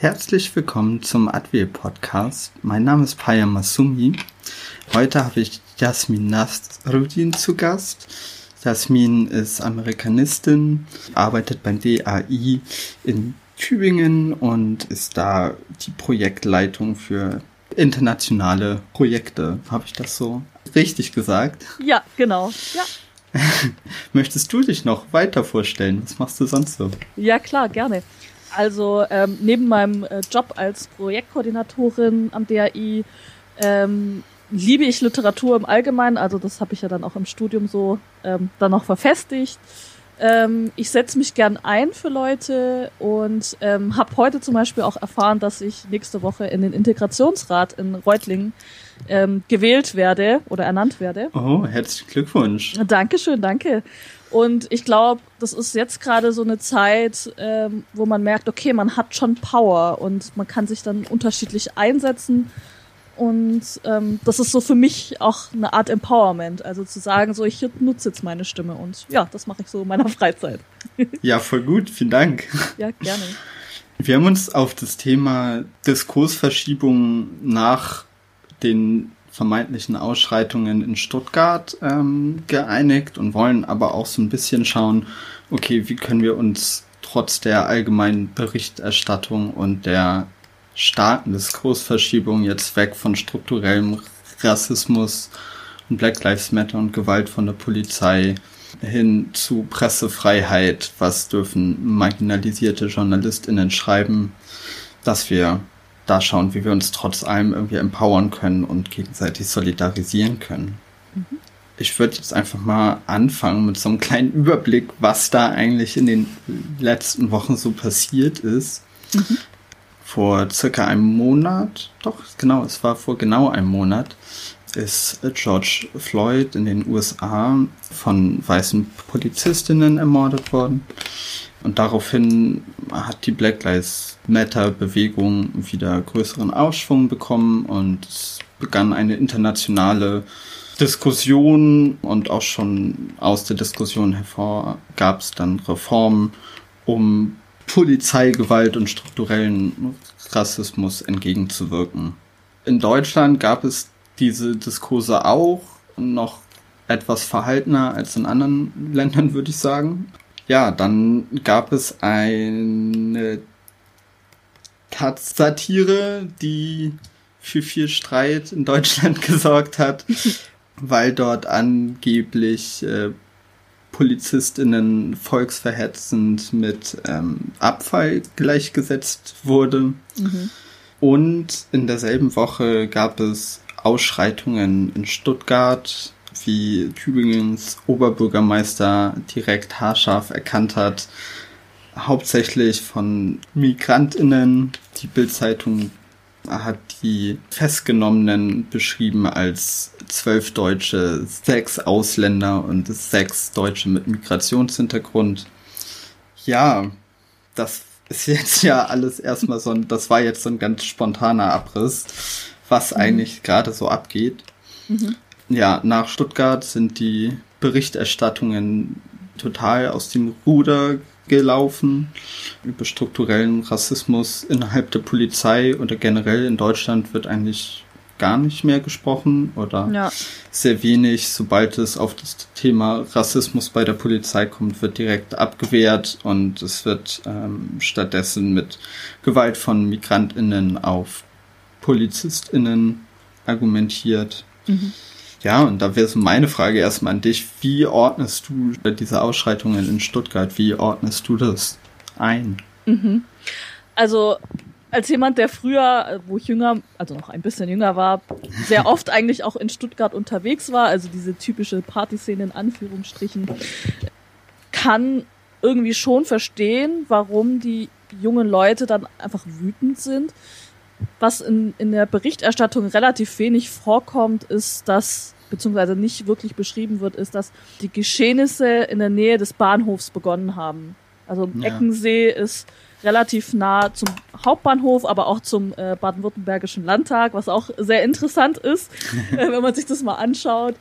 Herzlich willkommen zum Advil Podcast. Mein Name ist Paya Masumi. Heute habe ich Jasmin Nasrudin zu Gast. Jasmin ist Amerikanistin, arbeitet beim DAI in Tübingen und ist da die Projektleitung für internationale Projekte. Habe ich das so richtig gesagt? Ja, genau. Ja. Möchtest du dich noch weiter vorstellen? Was machst du sonst so? Ja, klar, gerne. Also ähm, neben meinem äh, Job als Projektkoordinatorin am DAI ähm, liebe ich Literatur im Allgemeinen. Also das habe ich ja dann auch im Studium so ähm, dann noch verfestigt. Ähm, ich setze mich gern ein für Leute und ähm, habe heute zum Beispiel auch erfahren, dass ich nächste Woche in den Integrationsrat in Reutlingen ähm, gewählt werde oder ernannt werde. Oh, herzlichen Glückwunsch. Dankeschön, danke. Und ich glaube, das ist jetzt gerade so eine Zeit, ähm, wo man merkt, okay, man hat schon Power und man kann sich dann unterschiedlich einsetzen. Und ähm, das ist so für mich auch eine Art Empowerment. Also zu sagen, so ich nutze jetzt meine Stimme und ja, das mache ich so in meiner Freizeit. ja, voll gut, vielen Dank. Ja, gerne. Wir haben uns auf das Thema Diskursverschiebung nach den vermeintlichen Ausschreitungen in Stuttgart ähm, geeinigt und wollen aber auch so ein bisschen schauen, okay, wie können wir uns trotz der allgemeinen Berichterstattung und der starken Diskursverschiebung jetzt weg von strukturellem Rassismus und Black Lives Matter und Gewalt von der Polizei hin zu Pressefreiheit, was dürfen marginalisierte JournalistInnen schreiben, dass wir da schauen, wie wir uns trotz allem irgendwie empowern können und gegenseitig solidarisieren können. Mhm. Ich würde jetzt einfach mal anfangen mit so einem kleinen Überblick, was da eigentlich in den letzten Wochen so passiert ist. Mhm. Vor circa einem Monat, doch genau, es war vor genau einem Monat, ist George Floyd in den USA von weißen Polizistinnen ermordet worden. Und daraufhin hat die Black Lives Matter Bewegung wieder größeren Aufschwung bekommen und es begann eine internationale Diskussion und auch schon aus der Diskussion hervor gab es dann Reformen, um Polizeigewalt und strukturellen Rassismus entgegenzuwirken. In Deutschland gab es diese Diskurse auch noch etwas verhaltener als in anderen Ländern, würde ich sagen. Ja, dann gab es eine Taz-Satire, die für viel Streit in Deutschland gesorgt hat, weil dort angeblich äh, PolizistInnen volksverhetzend mit ähm, Abfall gleichgesetzt wurde. Mhm. Und in derselben Woche gab es Ausschreitungen in Stuttgart, wie Tübingens Oberbürgermeister direkt haarscharf erkannt hat, hauptsächlich von Migrantinnen. Die Bildzeitung hat die Festgenommenen beschrieben als zwölf Deutsche, sechs Ausländer und sechs Deutsche mit Migrationshintergrund. Ja, das ist jetzt ja alles erstmal so ein, das war jetzt so ein ganz spontaner Abriss, was mhm. eigentlich gerade so abgeht. Mhm. Ja, nach Stuttgart sind die Berichterstattungen total aus dem Ruder gelaufen über strukturellen Rassismus innerhalb der Polizei oder generell in Deutschland wird eigentlich gar nicht mehr gesprochen oder ja. sehr wenig. Sobald es auf das Thema Rassismus bei der Polizei kommt, wird direkt abgewehrt und es wird ähm, stattdessen mit Gewalt von Migrantinnen auf Polizistinnen argumentiert. Mhm. Ja, und da wäre so meine Frage erstmal an dich. Wie ordnest du diese Ausschreitungen in Stuttgart? Wie ordnest du das ein? Mhm. Also als jemand, der früher, wo ich jünger, also noch ein bisschen jünger war, sehr oft eigentlich auch in Stuttgart unterwegs war, also diese typische Partyszene in Anführungsstrichen, kann irgendwie schon verstehen, warum die jungen Leute dann einfach wütend sind. Was in, in der Berichterstattung relativ wenig vorkommt, ist, dass, beziehungsweise nicht wirklich beschrieben wird, ist, dass die Geschehnisse in der Nähe des Bahnhofs begonnen haben. Also ja. Eckensee ist relativ nah zum Hauptbahnhof, aber auch zum äh, baden-württembergischen Landtag, was auch sehr interessant ist, äh, wenn man sich das mal anschaut.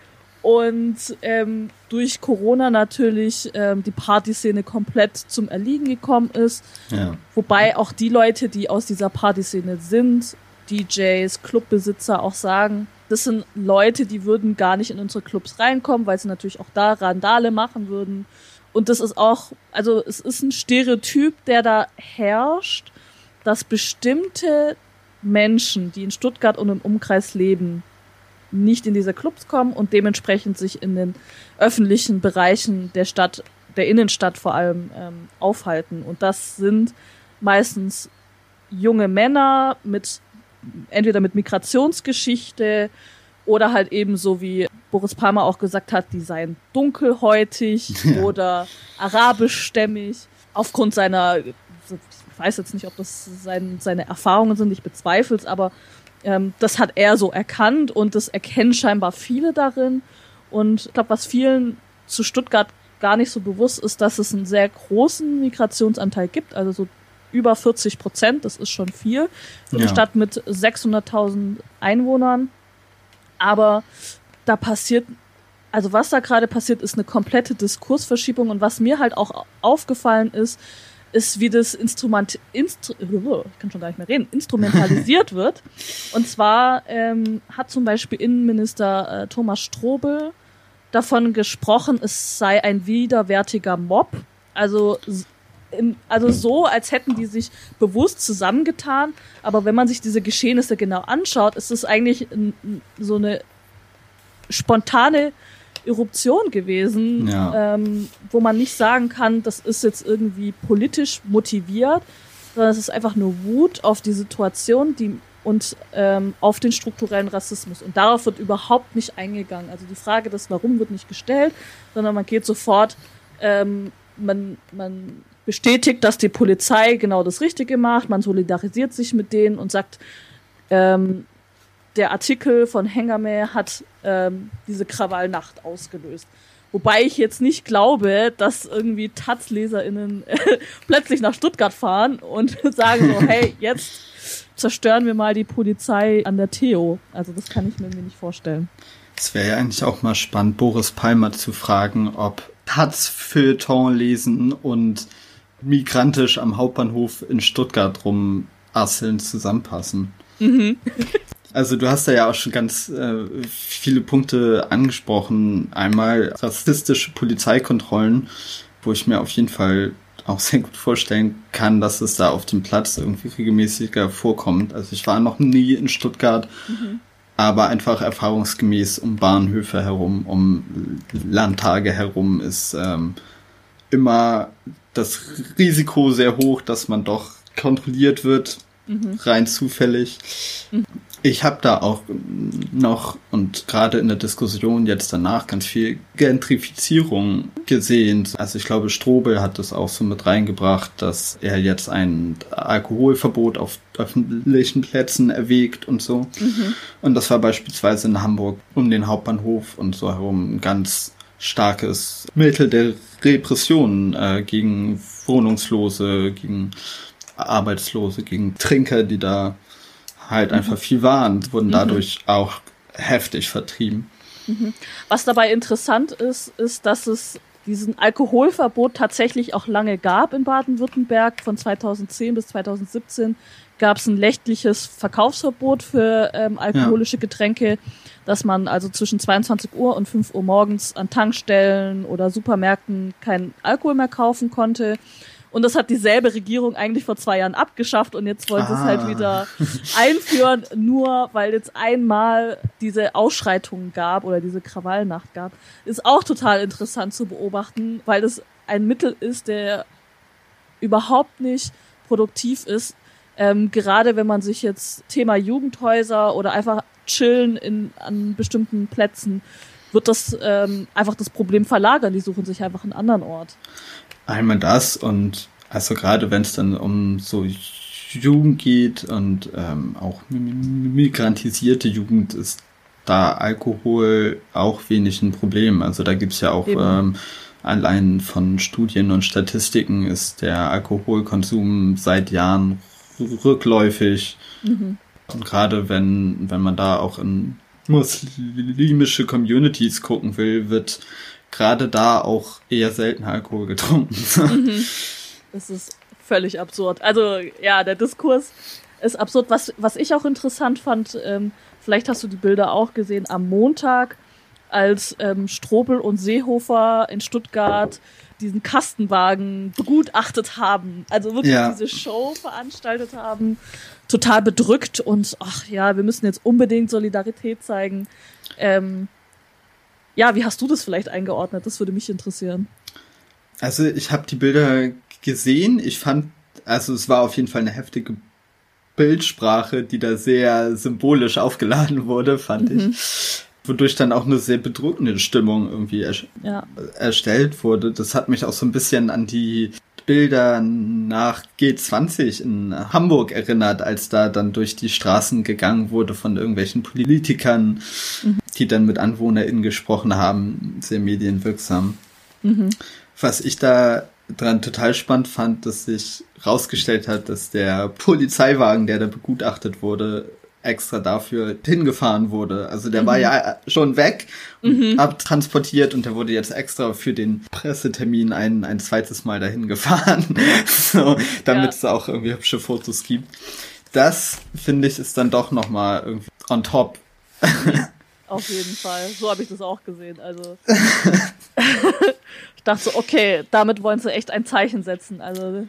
Und ähm, durch Corona natürlich ähm, die Partyszene komplett zum Erliegen gekommen ist. Ja. Wobei auch die Leute, die aus dieser Partyszene sind, DJs, Clubbesitzer auch sagen, das sind Leute, die würden gar nicht in unsere Clubs reinkommen, weil sie natürlich auch da Randale machen würden. Und das ist auch, also es ist ein Stereotyp, der da herrscht, dass bestimmte Menschen, die in Stuttgart und im Umkreis leben, nicht in diese Clubs kommen und dementsprechend sich in den öffentlichen Bereichen der Stadt, der Innenstadt vor allem ähm, aufhalten. Und das sind meistens junge Männer mit entweder mit Migrationsgeschichte oder halt eben so wie Boris Palmer auch gesagt hat, die seien dunkelhäutig ja. oder arabischstämmig aufgrund seiner ich weiß jetzt nicht, ob das sein, seine Erfahrungen sind, ich bezweifle es, aber ähm, das hat er so erkannt und das erkennen scheinbar viele darin. Und ich glaube, was vielen zu Stuttgart gar nicht so bewusst ist, dass es einen sehr großen Migrationsanteil gibt, also so über 40 Prozent, das ist schon viel für ja. eine Stadt mit 600.000 Einwohnern. Aber da passiert, also was da gerade passiert, ist eine komplette Diskursverschiebung und was mir halt auch aufgefallen ist, ist, wie das Instrument, Instru ich kann schon gar nicht mehr reden, instrumentalisiert wird. Und zwar ähm, hat zum Beispiel Innenminister äh, Thomas Strobel davon gesprochen, es sei ein widerwärtiger Mob. Also, im, also so, als hätten die sich bewusst zusammengetan. Aber wenn man sich diese Geschehnisse genau anschaut, ist es eigentlich so eine spontane Eruption gewesen, ja. ähm, wo man nicht sagen kann, das ist jetzt irgendwie politisch motiviert, sondern es ist einfach nur Wut auf die Situation, die und ähm, auf den strukturellen Rassismus. Und darauf wird überhaupt nicht eingegangen. Also die Frage des Warum wird nicht gestellt, sondern man geht sofort, ähm, man, man bestätigt, dass die Polizei genau das Richtige macht, man solidarisiert sich mit denen und sagt, ähm, der Artikel von Hengame hat ähm, diese Krawallnacht ausgelöst. Wobei ich jetzt nicht glaube, dass irgendwie Taz-LeserInnen äh, plötzlich nach Stuttgart fahren und sagen so, hey, jetzt zerstören wir mal die Polizei an der Theo. Also das kann ich mir nicht vorstellen. Es wäre ja eigentlich auch mal spannend, Boris Palmer zu fragen, ob Taz-Feuilleton lesen und migrantisch am Hauptbahnhof in Stuttgart rumasseln zusammenpassen. Mhm. Also du hast da ja auch schon ganz äh, viele Punkte angesprochen. Einmal rassistische Polizeikontrollen, wo ich mir auf jeden Fall auch sehr gut vorstellen kann, dass es da auf dem Platz irgendwie regelmäßiger vorkommt. Also ich war noch nie in Stuttgart, mhm. aber einfach erfahrungsgemäß um Bahnhöfe herum, um Landtage herum ist ähm, immer das Risiko sehr hoch, dass man doch kontrolliert wird, mhm. rein zufällig. Mhm. Ich habe da auch noch und gerade in der Diskussion jetzt danach ganz viel Gentrifizierung gesehen. Also ich glaube, Strobel hat das auch so mit reingebracht, dass er jetzt ein Alkoholverbot auf öffentlichen Plätzen erwägt und so. Mhm. Und das war beispielsweise in Hamburg um den Hauptbahnhof und so herum ein ganz starkes Mittel der Repression äh, gegen Wohnungslose, gegen Arbeitslose, gegen Trinker, die da halt mhm. einfach viel waren, wurden mhm. dadurch auch heftig vertrieben. Mhm. Was dabei interessant ist, ist, dass es diesen Alkoholverbot tatsächlich auch lange gab in Baden-Württemberg. Von 2010 bis 2017 gab es ein nächtliches Verkaufsverbot für ähm, alkoholische ja. Getränke, dass man also zwischen 22 Uhr und 5 Uhr morgens an Tankstellen oder Supermärkten keinen Alkohol mehr kaufen konnte. Und das hat dieselbe Regierung eigentlich vor zwei Jahren abgeschafft und jetzt wollen sie ah. es halt ah. wieder einführen, nur weil jetzt einmal diese Ausschreitungen gab oder diese Krawallnacht gab. Ist auch total interessant zu beobachten, weil das ein Mittel ist, der überhaupt nicht produktiv ist. Ähm, gerade wenn man sich jetzt Thema Jugendhäuser oder einfach chillen in, an bestimmten Plätzen, wird das ähm, einfach das Problem verlagern. Die suchen sich einfach einen anderen Ort. Einmal das und also gerade wenn es dann um so Jugend geht und ähm, auch migrantisierte Jugend ist da Alkohol auch wenig ein Problem. Also da gibt's ja auch ähm, allein von Studien und Statistiken ist der Alkoholkonsum seit Jahren rückläufig. Mhm. Und gerade wenn, wenn man da auch in muslimische Communities gucken will, wird gerade da auch eher selten Alkohol getrunken. Mhm. Das ist völlig absurd. Also ja, der Diskurs ist absurd. Was, was ich auch interessant fand, ähm, vielleicht hast du die Bilder auch gesehen, am Montag, als ähm, Strobel und Seehofer in Stuttgart diesen Kastenwagen begutachtet haben, also wirklich ja. diese Show veranstaltet haben, total bedrückt und ach ja, wir müssen jetzt unbedingt Solidarität zeigen. Ähm, ja, wie hast du das vielleicht eingeordnet? Das würde mich interessieren. Also ich habe die Bilder gesehen. Ich fand, also es war auf jeden Fall eine heftige Bildsprache, die da sehr symbolisch aufgeladen wurde, fand mhm. ich. Wodurch dann auch eine sehr bedrückende Stimmung irgendwie er ja. erstellt wurde. Das hat mich auch so ein bisschen an die Bilder nach G20 in Hamburg erinnert, als da dann durch die Straßen gegangen wurde von irgendwelchen Politikern, mhm. Die dann mit AnwohnerInnen gesprochen haben, sehr medienwirksam. Mhm. Was ich da dran total spannend fand, dass sich rausgestellt hat, dass der Polizeiwagen, der da begutachtet wurde, extra dafür hingefahren wurde. Also der mhm. war ja schon weg mhm. abtransportiert und der wurde jetzt extra für den Pressetermin ein, ein zweites Mal dahin gefahren. so, damit ja. es auch irgendwie hübsche Fotos gibt. Das, finde ich, ist dann doch nochmal irgendwie on top. Auf jeden Fall. So habe ich das auch gesehen. Also ich dachte so, okay, damit wollen sie echt ein Zeichen setzen. Also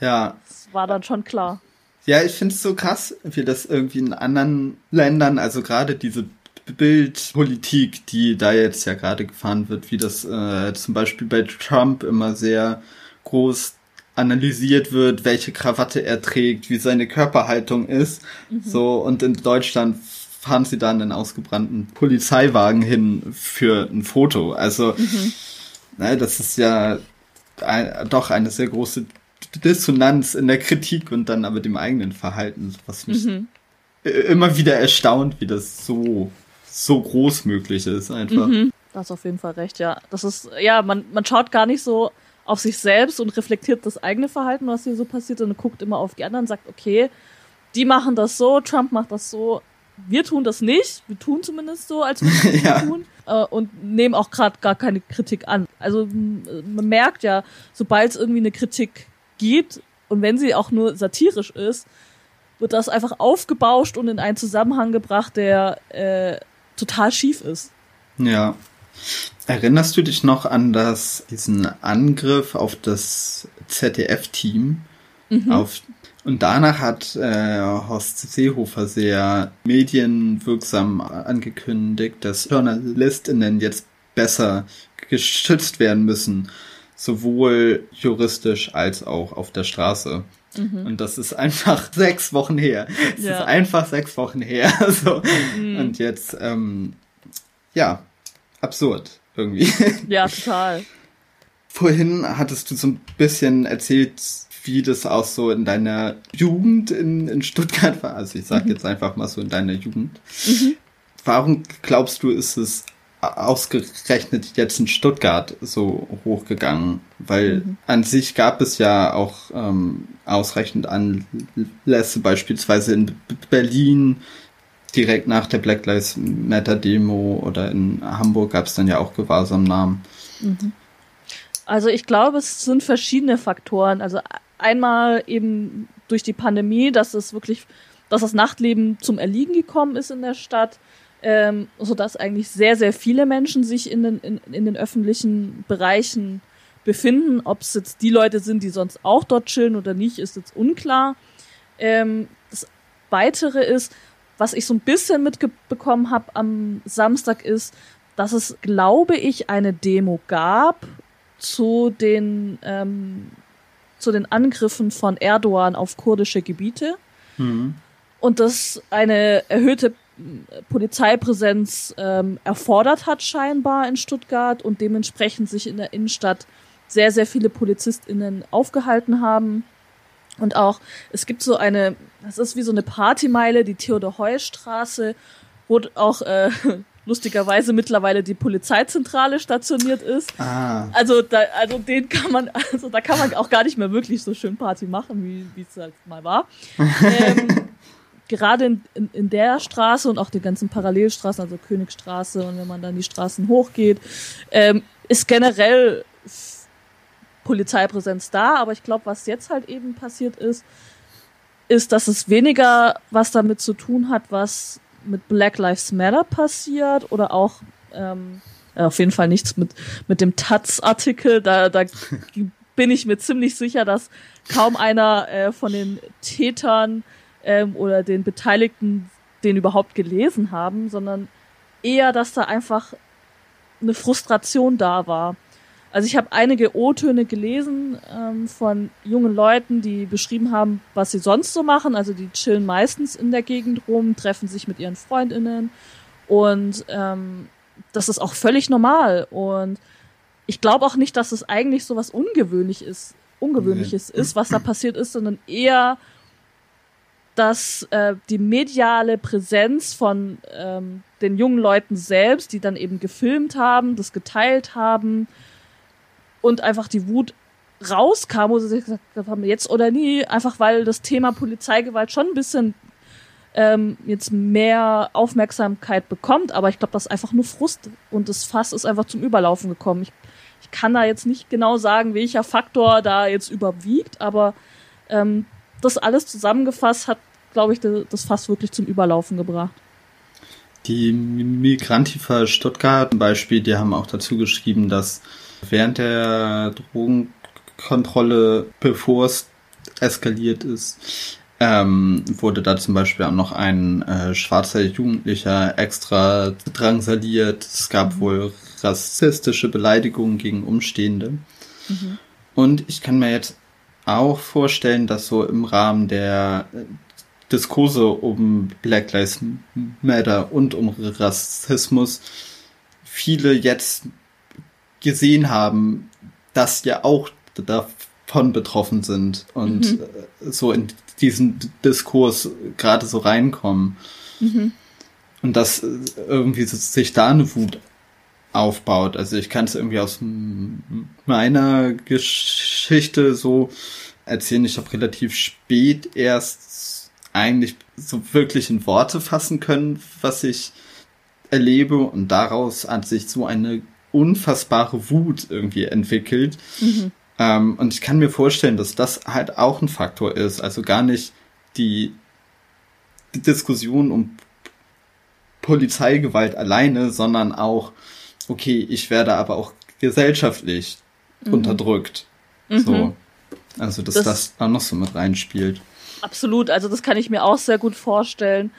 ja. Das war dann schon klar. Ja, ich finde es so krass, wie das irgendwie in anderen Ländern, also gerade diese Bildpolitik, die da jetzt ja gerade gefahren wird, wie das äh, zum Beispiel bei Trump immer sehr groß analysiert wird, welche Krawatte er trägt, wie seine Körperhaltung ist. Mhm. So, und in Deutschland fahren sie dann einen ausgebrannten Polizeiwagen hin für ein Foto. Also, mhm. ne, das ist ja ein, doch eine sehr große Dissonanz in der Kritik und dann aber dem eigenen Verhalten, was mich mhm. immer wieder erstaunt, wie das so, so groß möglich ist einfach. Mhm. Da hast auf jeden Fall recht, ja. Das ist, ja, man, man schaut gar nicht so auf sich selbst und reflektiert das eigene Verhalten, was hier so passiert, und guckt immer auf die anderen und sagt, okay, die machen das so, Trump macht das so, wir tun das nicht, wir tun zumindest so, als würden wir ja. tun äh, und nehmen auch gerade gar keine Kritik an. Also man merkt ja, sobald es irgendwie eine Kritik gibt und wenn sie auch nur satirisch ist, wird das einfach aufgebauscht und in einen Zusammenhang gebracht, der äh, total schief ist. Ja. Erinnerst du dich noch an das, diesen Angriff auf das ZDF-Team? Mhm. Auf, und danach hat äh, Horst Seehofer sehr medienwirksam angekündigt, dass JournalistInnen jetzt besser geschützt werden müssen sowohl juristisch als auch auf der Straße. Mhm. Und das ist einfach sechs Wochen her. Es ja. ist einfach sechs Wochen her. so. Mhm. Und jetzt, ähm, ja, absurd irgendwie. Ja, total. Vorhin hattest du so ein bisschen erzählt, wie das auch so in deiner Jugend in, in Stuttgart war. Also ich sag mhm. jetzt einfach mal so in deiner Jugend. Mhm. Warum glaubst du, ist es ausgerechnet jetzt in Stuttgart so hochgegangen? Weil mhm. an sich gab es ja auch ähm, ausreichend Anlässe, beispielsweise in Berlin direkt nach der Black Lives Matter Demo oder in Hamburg gab es dann ja auch Gewahrsamnahmen. Mhm. Also ich glaube, es sind verschiedene Faktoren. Also einmal eben durch die Pandemie, dass es wirklich, dass das Nachtleben zum Erliegen gekommen ist in der Stadt ähm, sodass eigentlich sehr, sehr viele Menschen sich in den, in, in den öffentlichen Bereichen befinden. Ob es jetzt die Leute sind, die sonst auch dort chillen oder nicht, ist jetzt unklar. Ähm, das Weitere ist, was ich so ein bisschen mitbekommen habe am Samstag, ist, dass es, glaube ich, eine Demo gab zu den, ähm, zu den Angriffen von Erdogan auf kurdische Gebiete. Mhm. Und das eine erhöhte Polizeipräsenz ähm, erfordert hat scheinbar in Stuttgart und dementsprechend sich in der Innenstadt sehr, sehr viele PolizistInnen aufgehalten haben. Und auch, es gibt so eine, das ist wie so eine Partymeile, die Theodor-Heuss-Straße, wo auch äh, lustigerweise mittlerweile die Polizeizentrale stationiert ist. Ah. Also da, also den kann man, also da kann man auch gar nicht mehr wirklich so schön Party machen, wie wie es halt mal war. ähm, gerade in, in, in der Straße und auch die ganzen Parallelstraßen, also Königstraße und wenn man dann die Straßen hochgeht, ähm, ist generell Polizeipräsenz da, aber ich glaube, was jetzt halt eben passiert ist, ist, dass es weniger was damit zu tun hat, was mit Black Lives Matter passiert oder auch ähm, auf jeden Fall nichts mit mit dem Taz-Artikel. Da, da bin ich mir ziemlich sicher, dass kaum einer äh, von den Tätern ähm, oder den Beteiligten den überhaupt gelesen haben, sondern eher, dass da einfach eine Frustration da war. Also ich habe einige O-Töne gelesen ähm, von jungen Leuten, die beschrieben haben, was sie sonst so machen. Also die chillen meistens in der Gegend rum, treffen sich mit ihren Freundinnen und ähm, das ist auch völlig normal. Und ich glaube auch nicht, dass es eigentlich so was ungewöhnlich ist, Ungewöhnliches nee. ist, was da passiert ist, sondern eher, dass äh, die mediale Präsenz von ähm, den jungen Leuten selbst, die dann eben gefilmt haben, das geteilt haben, und einfach die Wut rauskam, wo sie sich gesagt haben, jetzt oder nie, einfach weil das Thema Polizeigewalt schon ein bisschen ähm, jetzt mehr Aufmerksamkeit bekommt, aber ich glaube, das ist einfach nur Frust und das Fass ist einfach zum Überlaufen gekommen. Ich, ich kann da jetzt nicht genau sagen, welcher Faktor da jetzt überwiegt, aber ähm, das alles zusammengefasst hat, glaube ich, das Fass wirklich zum Überlaufen gebracht. Die Migrantifa Stuttgart Beispiel, die haben auch dazu geschrieben, dass während der Drogenkontrolle, bevor es eskaliert ist, ähm, wurde da zum Beispiel auch noch ein äh, schwarzer Jugendlicher extra drangsaliert. Es gab mhm. wohl rassistische Beleidigungen gegen Umstehende. Mhm. Und ich kann mir jetzt auch vorstellen, dass so im Rahmen der äh, Diskurse um Black Lives Matter und um Rassismus viele jetzt gesehen haben, dass ja auch davon betroffen sind und mhm. Äh, so in diesen Diskurs gerade so reinkommen. Mhm. Und dass äh, irgendwie sich da eine Wut aufbaut. Also ich kann es irgendwie aus meiner Geschichte so erzählen. Ich habe relativ spät erst eigentlich so wirklich in Worte fassen können, was ich erlebe und daraus hat sich so eine unfassbare Wut irgendwie entwickelt. Mhm. Ähm, und ich kann mir vorstellen, dass das halt auch ein Faktor ist. Also gar nicht die, die Diskussion um Polizeigewalt alleine, sondern auch, okay, ich werde aber auch gesellschaftlich mhm. unterdrückt. Mhm. So. Also, dass das, das auch noch so mit reinspielt. Absolut, also das kann ich mir auch sehr gut vorstellen.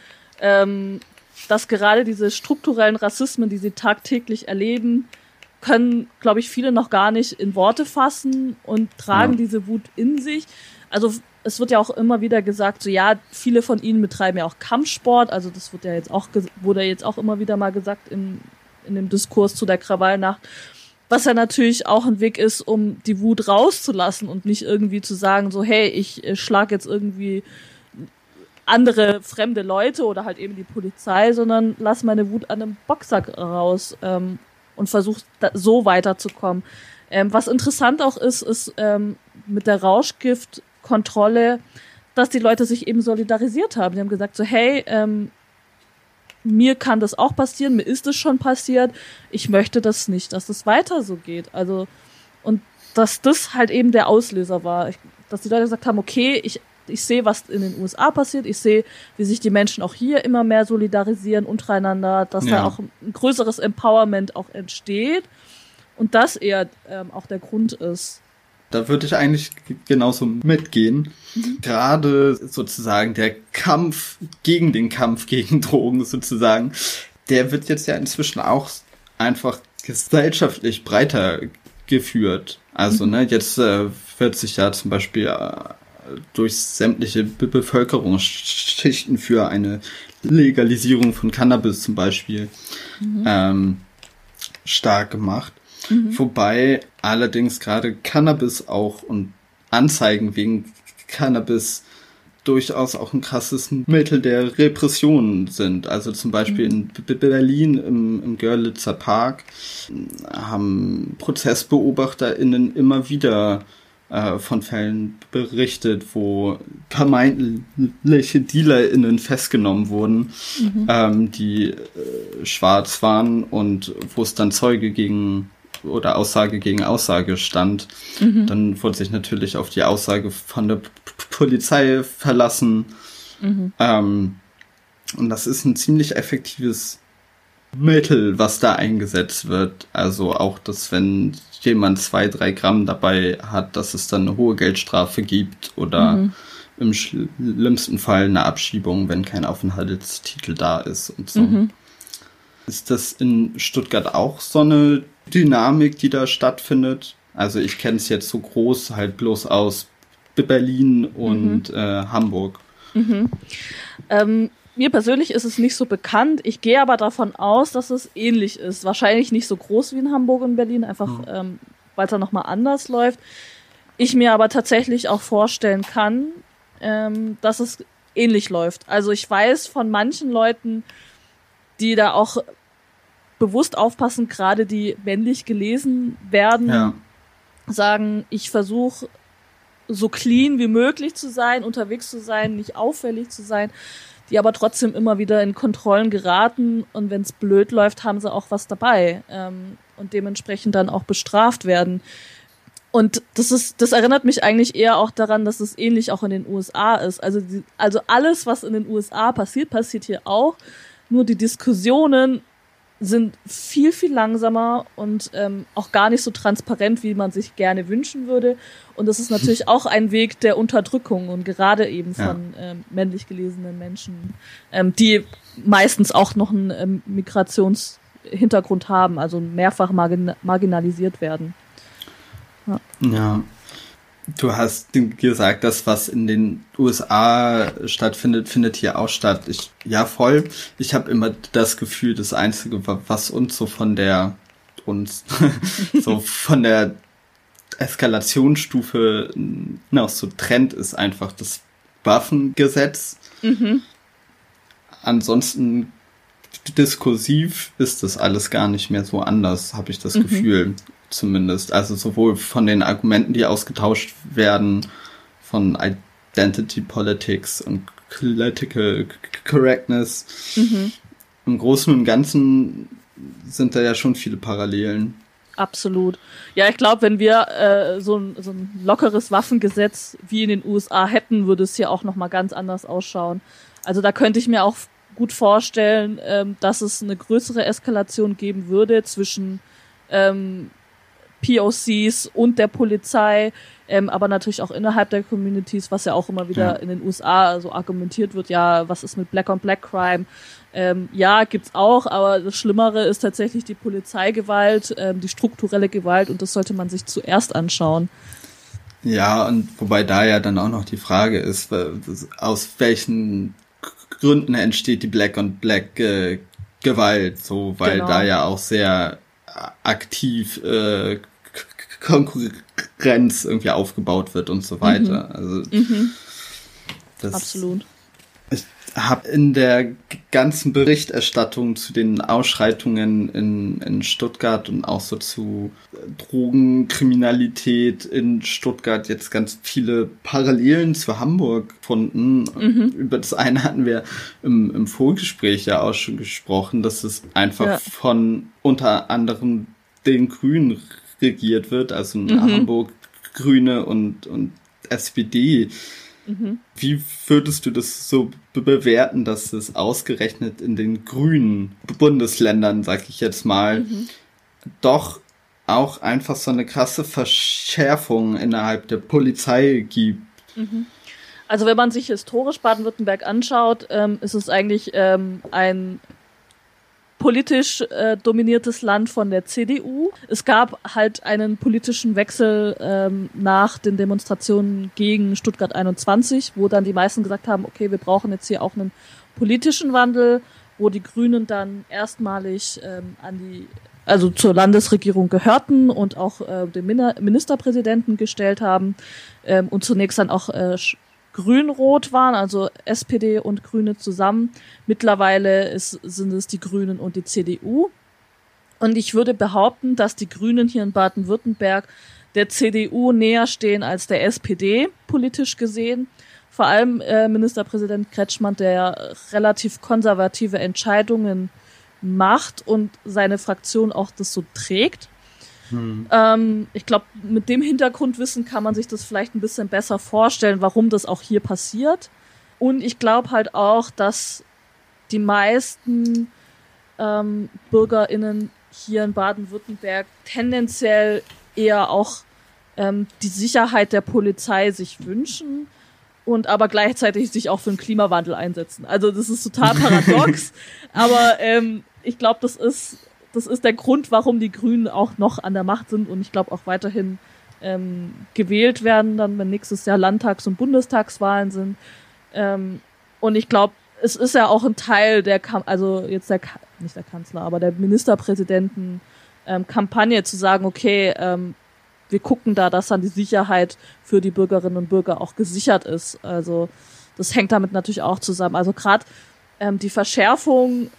Ähm, dass gerade diese strukturellen Rassismen, die sie tagtäglich erleben, können, glaube ich, viele noch gar nicht in Worte fassen und tragen ja. diese Wut in sich. Also es wird ja auch immer wieder gesagt, so ja, viele von ihnen betreiben ja auch Kampfsport, also das wird ja jetzt auch wurde jetzt auch immer wieder mal gesagt in, in dem Diskurs zu der Krawallnacht, was ja natürlich auch ein Weg ist, um die Wut rauszulassen und nicht irgendwie zu sagen, so hey, ich äh, schlag jetzt irgendwie andere fremde Leute oder halt eben die Polizei, sondern lass meine Wut an einem Boxsack raus ähm, und versucht so weiterzukommen. Ähm, was interessant auch ist, ist ähm, mit der Rauschgiftkontrolle, dass die Leute sich eben solidarisiert haben. Die haben gesagt so, hey, ähm, mir kann das auch passieren, mir ist es schon passiert, ich möchte das nicht, dass das weiter so geht. Also, und dass das halt eben der Auslöser war. dass die Leute gesagt haben, okay, ich ich sehe, was in den USA passiert. Ich sehe, wie sich die Menschen auch hier immer mehr solidarisieren untereinander, dass ja. da auch ein größeres Empowerment auch entsteht und das eher ähm, auch der Grund ist. Da würde ich eigentlich genauso mitgehen. Mhm. Gerade sozusagen der Kampf gegen den Kampf gegen Drogen sozusagen, der wird jetzt ja inzwischen auch einfach gesellschaftlich breiter geführt. Also, mhm. ne, jetzt äh, wird sich ja zum Beispiel äh, durch sämtliche Be Bevölkerungsschichten für eine Legalisierung von Cannabis zum Beispiel mhm. ähm, stark gemacht. Mhm. Wobei allerdings gerade Cannabis auch und Anzeigen wegen Cannabis durchaus auch ein krasses Mittel der Repression sind. Also zum Beispiel mhm. in Berlin im, im Görlitzer Park haben ProzessbeobachterInnen immer wieder äh, von Fällen berichtet, wo vermeintliche DealerInnen festgenommen wurden, mhm. ähm, die äh, schwarz waren und wo es dann Zeuge gegen oder Aussage gegen Aussage stand. Mhm. Dann wurde sich natürlich auf die Aussage von der P Polizei verlassen. Mhm. Ähm, und das ist ein ziemlich effektives Mittel, was da eingesetzt wird. Also auch, dass wenn jemand zwei, drei Gramm dabei hat, dass es dann eine hohe Geldstrafe gibt oder mhm. im schlimmsten Fall eine Abschiebung, wenn kein Aufenthaltstitel da ist und so. Mhm. Ist das in Stuttgart auch so eine Dynamik, die da stattfindet? Also ich kenne es jetzt so groß halt bloß aus Berlin und mhm. äh, Hamburg. Mhm. Ähm, mir persönlich ist es nicht so bekannt. Ich gehe aber davon aus, dass es ähnlich ist. Wahrscheinlich nicht so groß wie in Hamburg und Berlin, einfach mhm. ähm, weil es da nochmal anders läuft. Ich mir aber tatsächlich auch vorstellen kann, ähm, dass es ähnlich läuft. Also ich weiß von manchen Leuten, die da auch bewusst aufpassen, gerade die männlich gelesen werden, ja. sagen, ich versuche so clean wie möglich zu sein, unterwegs zu sein, nicht auffällig zu sein die aber trotzdem immer wieder in Kontrollen geraten und wenn es blöd läuft, haben sie auch was dabei ähm, und dementsprechend dann auch bestraft werden. Und das ist, das erinnert mich eigentlich eher auch daran, dass es ähnlich auch in den USA ist. Also, die, also alles, was in den USA passiert, passiert hier auch. Nur die Diskussionen sind viel, viel langsamer und ähm, auch gar nicht so transparent, wie man sich gerne wünschen würde. Und das ist natürlich auch ein Weg der Unterdrückung und gerade eben von ja. ähm, männlich gelesenen Menschen, ähm, die meistens auch noch einen ähm, Migrationshintergrund haben, also mehrfach margin marginalisiert werden. Ja. ja. Du hast gesagt, das, was in den USA stattfindet, findet hier auch statt. Ich, ja, voll. Ich habe immer das Gefühl, das Einzige, was uns so von der, uns, so von der Eskalationsstufe noch so trennt, ist einfach das Waffengesetz. Mhm. Ansonsten diskursiv ist das alles gar nicht mehr so anders, habe ich das mhm. Gefühl zumindest. Also sowohl von den Argumenten, die ausgetauscht werden, von Identity Politics und Political Correctness. Mhm. Im Großen und Ganzen sind da ja schon viele Parallelen. Absolut. Ja, ich glaube, wenn wir äh, so, ein, so ein lockeres Waffengesetz wie in den USA hätten, würde es hier auch nochmal ganz anders ausschauen. Also da könnte ich mir auch gut vorstellen, ähm, dass es eine größere Eskalation geben würde zwischen ähm, POCs und der Polizei, ähm, aber natürlich auch innerhalb der Communities, was ja auch immer wieder ja. in den USA so argumentiert wird, ja, was ist mit Black on Black Crime? Ähm, ja, gibt's auch, aber das Schlimmere ist tatsächlich die Polizeigewalt, ähm, die strukturelle Gewalt und das sollte man sich zuerst anschauen. Ja, und wobei da ja dann auch noch die Frage ist, aus welchen Gründen entsteht die Black on Black äh, Gewalt, so, weil genau. da ja auch sehr aktiv äh, Konkurrenz irgendwie aufgebaut wird und so weiter. Mhm. Also mhm. Das, Absolut. Ich habe in der ganzen Berichterstattung zu den Ausschreitungen in, in Stuttgart und auch so zu Drogenkriminalität in Stuttgart jetzt ganz viele Parallelen zu Hamburg gefunden. Mhm. Über das eine hatten wir im, im Vorgespräch ja auch schon gesprochen, dass es einfach ja. von unter anderem den Grünen regiert wird, also in mhm. Hamburg Grüne und, und SPD. Mhm. Wie würdest du das so bewerten, dass es ausgerechnet in den grünen Bundesländern, sag ich jetzt mal, mhm. doch auch einfach so eine krasse Verschärfung innerhalb der Polizei gibt? Mhm. Also wenn man sich historisch Baden-Württemberg anschaut, ähm, ist es eigentlich ähm, ein politisch äh, dominiertes Land von der CDU. Es gab halt einen politischen Wechsel ähm, nach den Demonstrationen gegen Stuttgart 21, wo dann die meisten gesagt haben, okay, wir brauchen jetzt hier auch einen politischen Wandel, wo die Grünen dann erstmalig ähm, an die also zur Landesregierung gehörten und auch äh, den Ministerpräsidenten gestellt haben ähm, und zunächst dann auch äh, grün-rot waren, also SPD und Grüne zusammen. Mittlerweile ist, sind es die Grünen und die CDU. Und ich würde behaupten, dass die Grünen hier in Baden-Württemberg der CDU näher stehen als der SPD, politisch gesehen. Vor allem äh, Ministerpräsident Kretschmann, der relativ konservative Entscheidungen macht und seine Fraktion auch das so trägt. Hm. Ähm, ich glaube, mit dem Hintergrundwissen kann man sich das vielleicht ein bisschen besser vorstellen, warum das auch hier passiert. Und ich glaube halt auch, dass die meisten ähm, BürgerInnen hier in Baden-Württemberg tendenziell eher auch ähm, die Sicherheit der Polizei sich wünschen und aber gleichzeitig sich auch für den Klimawandel einsetzen. Also das ist total paradox, aber ähm, ich glaube, das ist das ist der Grund, warum die Grünen auch noch an der Macht sind und ich glaube auch weiterhin ähm, gewählt werden, dann wenn nächstes Jahr Landtags- und Bundestagswahlen sind. Ähm, und ich glaube, es ist ja auch ein Teil der, Kam also jetzt der, nicht der Kanzler, aber der Ministerpräsidenten ähm, Kampagne zu sagen, okay, ähm, wir gucken da, dass dann die Sicherheit für die Bürgerinnen und Bürger auch gesichert ist. Also das hängt damit natürlich auch zusammen. Also gerade ähm, die Verschärfung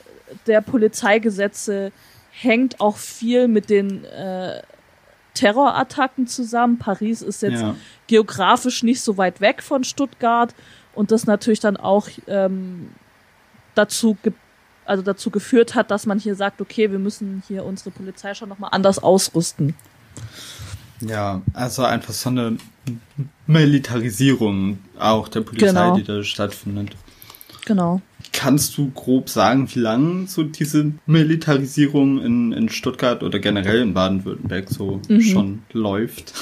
der Polizeigesetze hängt auch viel mit den äh, Terrorattacken zusammen. Paris ist jetzt ja. geografisch nicht so weit weg von Stuttgart und das natürlich dann auch ähm, dazu also dazu geführt hat, dass man hier sagt, okay, wir müssen hier unsere Polizei schon nochmal anders ausrüsten. Ja, also einfach so eine Militarisierung auch der Polizei, genau. die da stattfindet. Genau. Kannst du grob sagen, wie lange so diese Militarisierung in, in Stuttgart oder generell in Baden-Württemberg so mhm. schon läuft?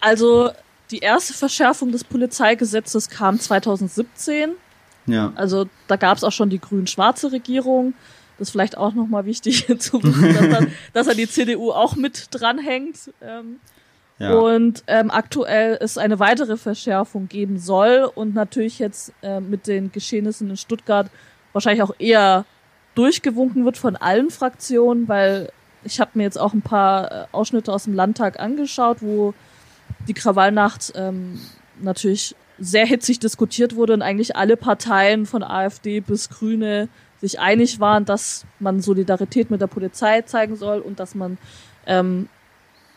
Also die erste Verschärfung des Polizeigesetzes kam 2017. Ja. Also da gab es auch schon die grün-schwarze Regierung. Das ist vielleicht auch nochmal wichtig zu wissen, dass, dann, dass da die CDU auch mit dranhängt. Ähm, ja. Und ähm, aktuell es eine weitere Verschärfung geben soll und natürlich jetzt äh, mit den Geschehnissen in Stuttgart wahrscheinlich auch eher durchgewunken wird von allen Fraktionen, weil ich habe mir jetzt auch ein paar äh, Ausschnitte aus dem Landtag angeschaut, wo die Krawallnacht ähm, natürlich sehr hitzig diskutiert wurde und eigentlich alle Parteien von AfD bis Grüne sich einig waren, dass man Solidarität mit der Polizei zeigen soll und dass man ähm,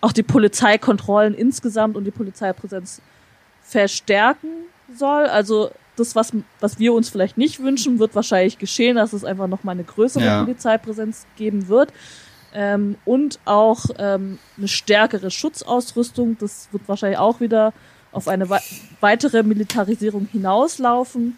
auch die Polizeikontrollen insgesamt und die Polizeipräsenz verstärken soll. Also das, was, was wir uns vielleicht nicht wünschen, wird wahrscheinlich geschehen, dass es einfach nochmal eine größere ja. Polizeipräsenz geben wird. Ähm, und auch ähm, eine stärkere Schutzausrüstung. Das wird wahrscheinlich auch wieder auf eine weitere Militarisierung hinauslaufen.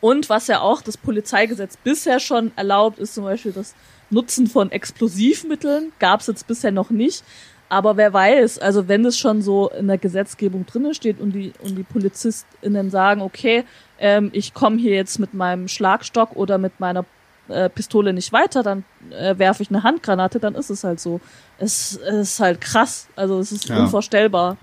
Und was ja auch das Polizeigesetz bisher schon erlaubt, ist zum Beispiel das Nutzen von Explosivmitteln. Gab es jetzt bisher noch nicht. Aber wer weiß, also wenn es schon so in der Gesetzgebung drinne steht und die, und die PolizistInnen sagen, okay, ähm, ich komme hier jetzt mit meinem Schlagstock oder mit meiner äh, Pistole nicht weiter, dann äh, werfe ich eine Handgranate, dann ist es halt so. Es, es ist halt krass. Also es ist ja. unvorstellbar.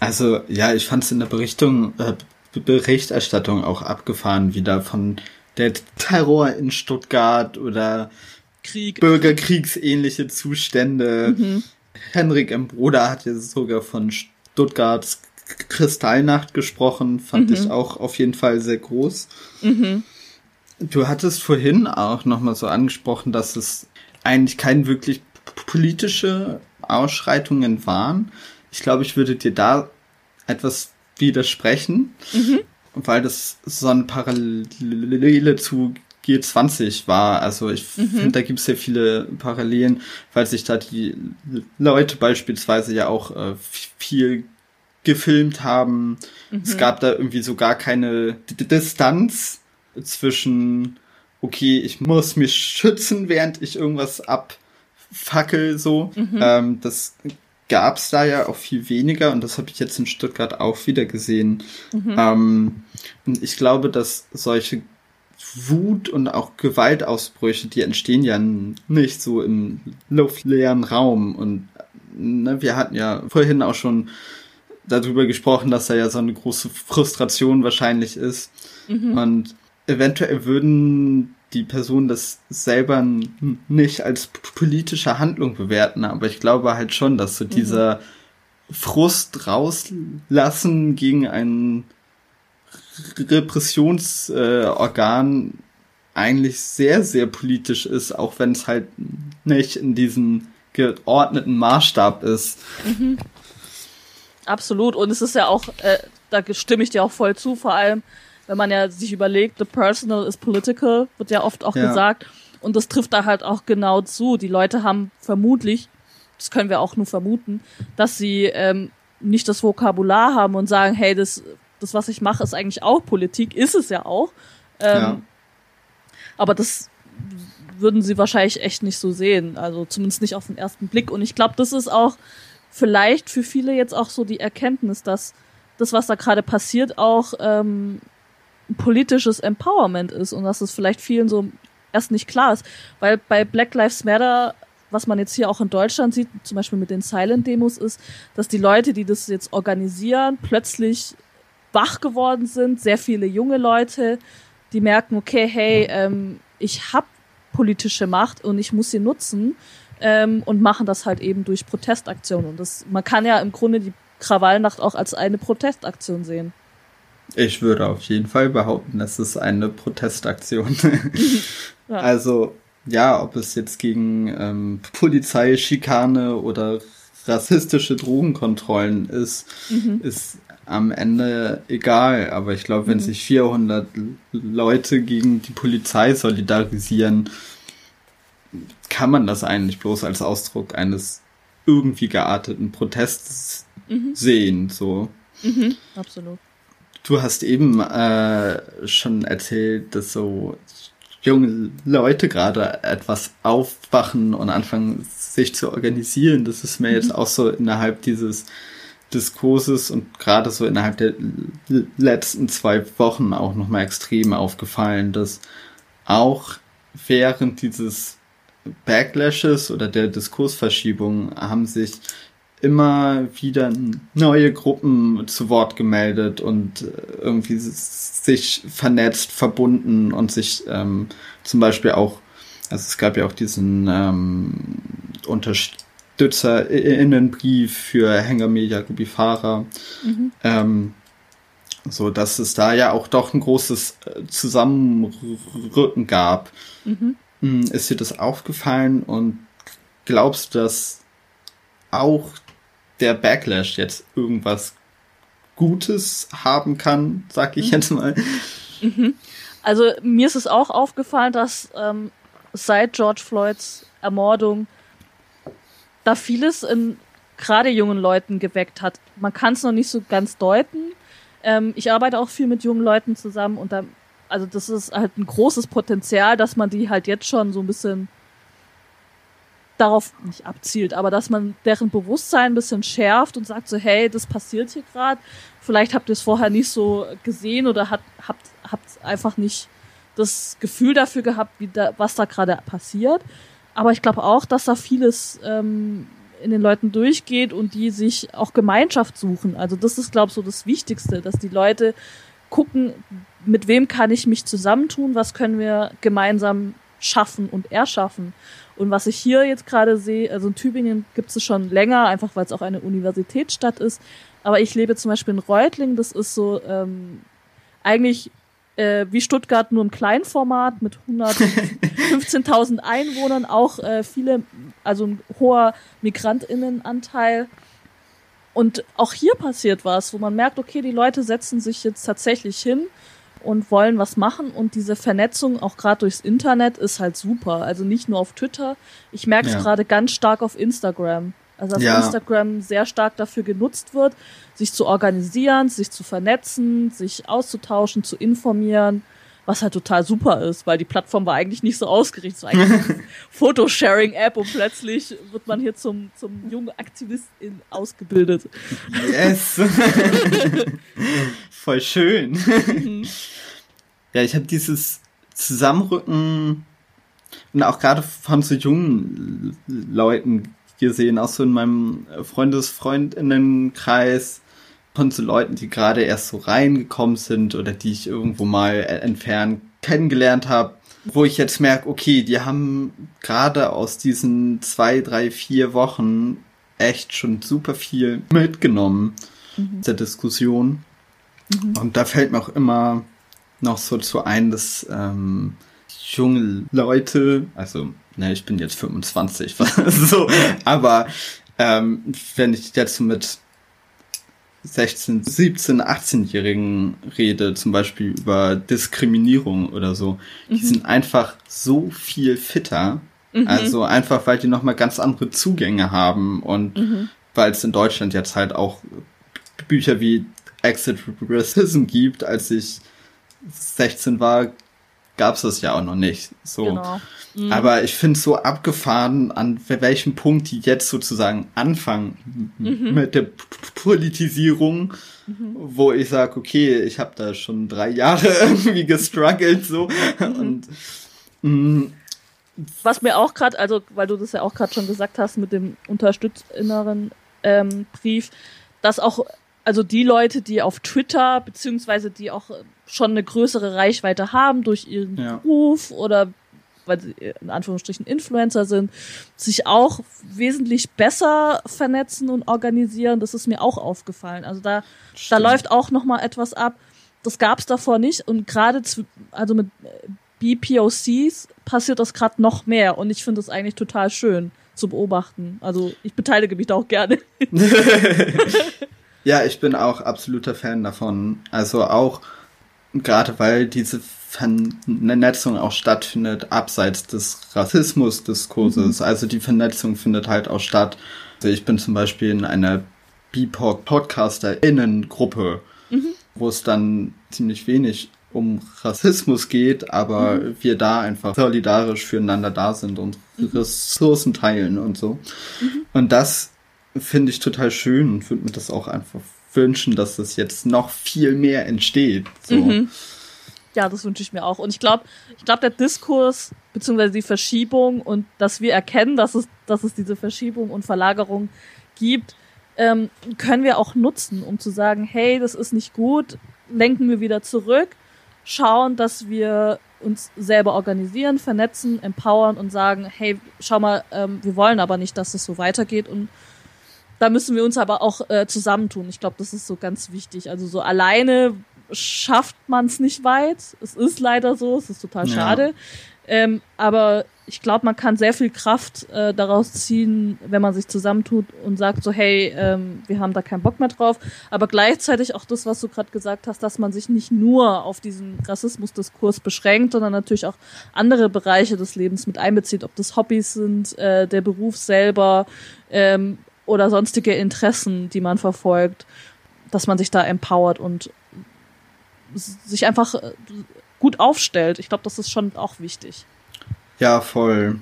Also ja, ich fand es in der Berichtung, äh, Berichterstattung auch abgefahren, wie da von der Terror in Stuttgart oder Krieg. Bürgerkriegsähnliche Zustände. Mhm. Henrik M. Bruder hat ja sogar von Stuttgarts Kristallnacht gesprochen, fand mhm. ich auch auf jeden Fall sehr groß. Mhm. Du hattest vorhin auch nochmal so angesprochen, dass es eigentlich keine wirklich politische Ausschreitungen waren. Ich glaube, ich würde dir da etwas widersprechen, mhm. Weil das so eine Parallele zu G20 war. Also ich mhm. finde, da gibt es sehr viele Parallelen, weil sich da die Leute beispielsweise ja auch äh, viel gefilmt haben. Mhm. Es gab da irgendwie so gar keine D Distanz zwischen, okay, ich muss mich schützen, während ich irgendwas abfackel, so. Mhm. Ähm, das gab es da ja auch viel weniger und das habe ich jetzt in Stuttgart auch wieder gesehen. Mhm. Ähm, und ich glaube, dass solche Wut und auch Gewaltausbrüche, die entstehen ja nicht so im luftleeren Raum. Und ne, wir hatten ja vorhin auch schon darüber gesprochen, dass da ja so eine große Frustration wahrscheinlich ist. Mhm. Und eventuell würden die Personen das selber nicht als politische Handlung bewerten, aber ich glaube halt schon, dass so mhm. dieser Frust rauslassen gegen einen Repressionsorgan äh, eigentlich sehr, sehr politisch ist, auch wenn es halt nicht in diesen geordneten Maßstab ist. Mhm. Absolut. Und es ist ja auch, äh, da stimme ich dir auch voll zu, vor allem, wenn man ja sich überlegt, the personal is political, wird ja oft auch ja. gesagt. Und das trifft da halt auch genau zu. Die Leute haben vermutlich, das können wir auch nur vermuten, dass sie ähm, nicht das Vokabular haben und sagen, hey, das, das, was ich mache, ist eigentlich auch Politik, ist es ja auch. Ähm, ja. Aber das würden sie wahrscheinlich echt nicht so sehen. Also zumindest nicht auf den ersten Blick. Und ich glaube, das ist auch vielleicht für viele jetzt auch so die Erkenntnis, dass das, was da gerade passiert, auch ähm, politisches Empowerment ist und dass es vielleicht vielen so erst nicht klar ist. Weil bei Black Lives Matter, was man jetzt hier auch in Deutschland sieht, zum Beispiel mit den Silent-Demos, ist, dass die Leute, die das jetzt organisieren, plötzlich wach geworden sind, sehr viele junge Leute, die merken, okay, hey, ähm, ich habe politische Macht und ich muss sie nutzen ähm, und machen das halt eben durch Protestaktionen. Und das, man kann ja im Grunde die Krawallnacht auch als eine Protestaktion sehen. Ich würde auf jeden Fall behaupten, es ist eine Protestaktion. ja. Also ja, ob es jetzt gegen ähm, Polizeischikane oder rassistische Drogenkontrollen ist, mhm. ist am Ende egal. Aber ich glaube, wenn mhm. sich 400 Leute gegen die Polizei solidarisieren, kann man das eigentlich bloß als Ausdruck eines irgendwie gearteten Protests mhm. sehen. So. Mhm, absolut. Du hast eben äh, schon erzählt, dass so junge Leute gerade etwas aufwachen und anfangen, sich zu organisieren. Das ist mir mhm. jetzt auch so innerhalb dieses Diskurses und gerade so innerhalb der letzten zwei Wochen auch nochmal extrem aufgefallen, dass auch während dieses Backlashes oder der Diskursverschiebung haben sich immer wieder neue Gruppen zu Wort gemeldet und äh, irgendwie sich vernetzt, verbunden und sich ähm, zum Beispiel auch, also es gab ja auch diesen ähm, Unterstützerinnenbrief für Media Fahrer, mhm. ähm, so dass es da ja auch doch ein großes äh, Zusammenrücken gab. Mhm. Hm, ist dir das aufgefallen und glaubst du, dass auch der Backlash jetzt irgendwas Gutes haben kann, sag ich mhm. jetzt mal. Mhm. Also mir ist es auch aufgefallen, dass ähm, seit George Floyds Ermordung da vieles in gerade jungen Leuten geweckt hat. Man kann es noch nicht so ganz deuten. Ähm, ich arbeite auch viel mit jungen Leuten zusammen und da, also das ist halt ein großes Potenzial, dass man die halt jetzt schon so ein bisschen darauf nicht abzielt, aber dass man deren Bewusstsein ein bisschen schärft und sagt so, hey, das passiert hier gerade. Vielleicht habt ihr es vorher nicht so gesehen oder hat, habt, habt einfach nicht das Gefühl dafür gehabt, wie da, was da gerade passiert. Aber ich glaube auch, dass da vieles ähm, in den Leuten durchgeht und die sich auch Gemeinschaft suchen. Also das ist, glaube ich, so das Wichtigste, dass die Leute gucken, mit wem kann ich mich zusammentun, was können wir gemeinsam schaffen und erschaffen. Und was ich hier jetzt gerade sehe, also in Tübingen gibt es schon länger, einfach weil es auch eine Universitätsstadt ist. Aber ich lebe zum Beispiel in Reutlingen, das ist so ähm, eigentlich äh, wie Stuttgart nur im Kleinformat mit 115.000 Einwohnern, auch äh, viele, also ein hoher Migrantinnenanteil. Und auch hier passiert was, wo man merkt, okay, die Leute setzen sich jetzt tatsächlich hin und wollen was machen und diese Vernetzung auch gerade durchs Internet ist halt super. Also nicht nur auf Twitter. Ich merke es ja. gerade ganz stark auf Instagram. Also dass ja. Instagram sehr stark dafür genutzt wird, sich zu organisieren, sich zu vernetzen, sich auszutauschen, zu informieren, was halt total super ist, weil die Plattform war eigentlich nicht so ausgerichtet. So eigentlich Photosharing-App und plötzlich wird man hier zum, zum jungen Aktivistin ausgebildet. Yes! Voll schön. Mhm. Ja, ich habe dieses Zusammenrücken und auch gerade von so jungen Leuten gesehen, auch so in meinem Freundesfreundinnenkreis von so Leuten, die gerade erst so reingekommen sind oder die ich irgendwo mal entfernt kennengelernt habe, wo ich jetzt merke, okay, die haben gerade aus diesen zwei, drei, vier Wochen echt schon super viel mitgenommen mhm. der Diskussion. Mhm. Und da fällt mir auch immer noch so zu ein, dass ähm, junge Leute, also ne, ich bin jetzt 25, so, aber ähm, wenn ich jetzt mit 16, 17, 18-Jährigen rede, zum Beispiel über Diskriminierung oder so, mhm. die sind einfach so viel fitter. Mhm. Also einfach, weil die nochmal ganz andere Zugänge haben und mhm. weil es in Deutschland jetzt halt auch Bücher wie Exit Racism gibt, als ich 16 war, gab es das ja auch noch nicht. So. Genau. Mhm. Aber ich finde so abgefahren, an welchem Punkt die jetzt sozusagen anfangen mhm. mit der P Politisierung, mhm. wo ich sage, okay, ich habe da schon drei Jahre irgendwie gestruggelt so mhm. und mh, mm, was mir auch gerade, also weil du das ja auch gerade schon gesagt hast mit dem Unterstützerinneren ähm, Brief, dass auch also die Leute, die auf Twitter beziehungsweise die auch schon eine größere Reichweite haben durch ihren ja. Beruf oder weil sie in Anführungsstrichen Influencer sind, sich auch wesentlich besser vernetzen und organisieren. Das ist mir auch aufgefallen. Also da, da läuft auch noch mal etwas ab. Das gab es davor nicht und gerade also mit BPOCs passiert das gerade noch mehr und ich finde das eigentlich total schön zu beobachten. Also ich beteilige mich da auch gerne. ja, ich bin auch absoluter Fan davon. Also auch gerade weil diese Vernetzung auch stattfindet abseits des Rassismusdiskurses. Mhm. Also die Vernetzung findet halt auch statt. Also ich bin zum Beispiel in einer BIPOC-PodcasterInnen-Gruppe, mhm. wo es dann ziemlich wenig um Rassismus geht, aber mhm. wir da einfach solidarisch füreinander da sind und mhm. Ressourcen teilen und so. Mhm. Und das finde ich total schön und würde mir das auch einfach wünschen, dass das jetzt noch viel mehr entsteht. So. Mhm. Ja, das wünsche ich mir auch. Und ich glaube, ich glaube, der Diskurs beziehungsweise die Verschiebung und dass wir erkennen, dass es, dass es diese Verschiebung und Verlagerung gibt, ähm, können wir auch nutzen, um zu sagen, hey, das ist nicht gut, lenken wir wieder zurück, schauen, dass wir uns selber organisieren, vernetzen, empowern und sagen, hey, schau mal, ähm, wir wollen aber nicht, dass es so weitergeht und da müssen wir uns aber auch äh, zusammentun. Ich glaube, das ist so ganz wichtig. Also so alleine schafft man es nicht weit. Es ist leider so, es ist total schade. Ja. Ähm, aber ich glaube, man kann sehr viel Kraft äh, daraus ziehen, wenn man sich zusammentut und sagt so, hey, ähm, wir haben da keinen Bock mehr drauf. Aber gleichzeitig auch das, was du gerade gesagt hast, dass man sich nicht nur auf diesen Rassismusdiskurs beschränkt, sondern natürlich auch andere Bereiche des Lebens mit einbezieht, ob das Hobbys sind, äh, der Beruf selber ähm, oder sonstige Interessen, die man verfolgt, dass man sich da empowert und sich einfach äh, gut aufstellt. Ich glaube, das ist schon auch wichtig. Ja, voll.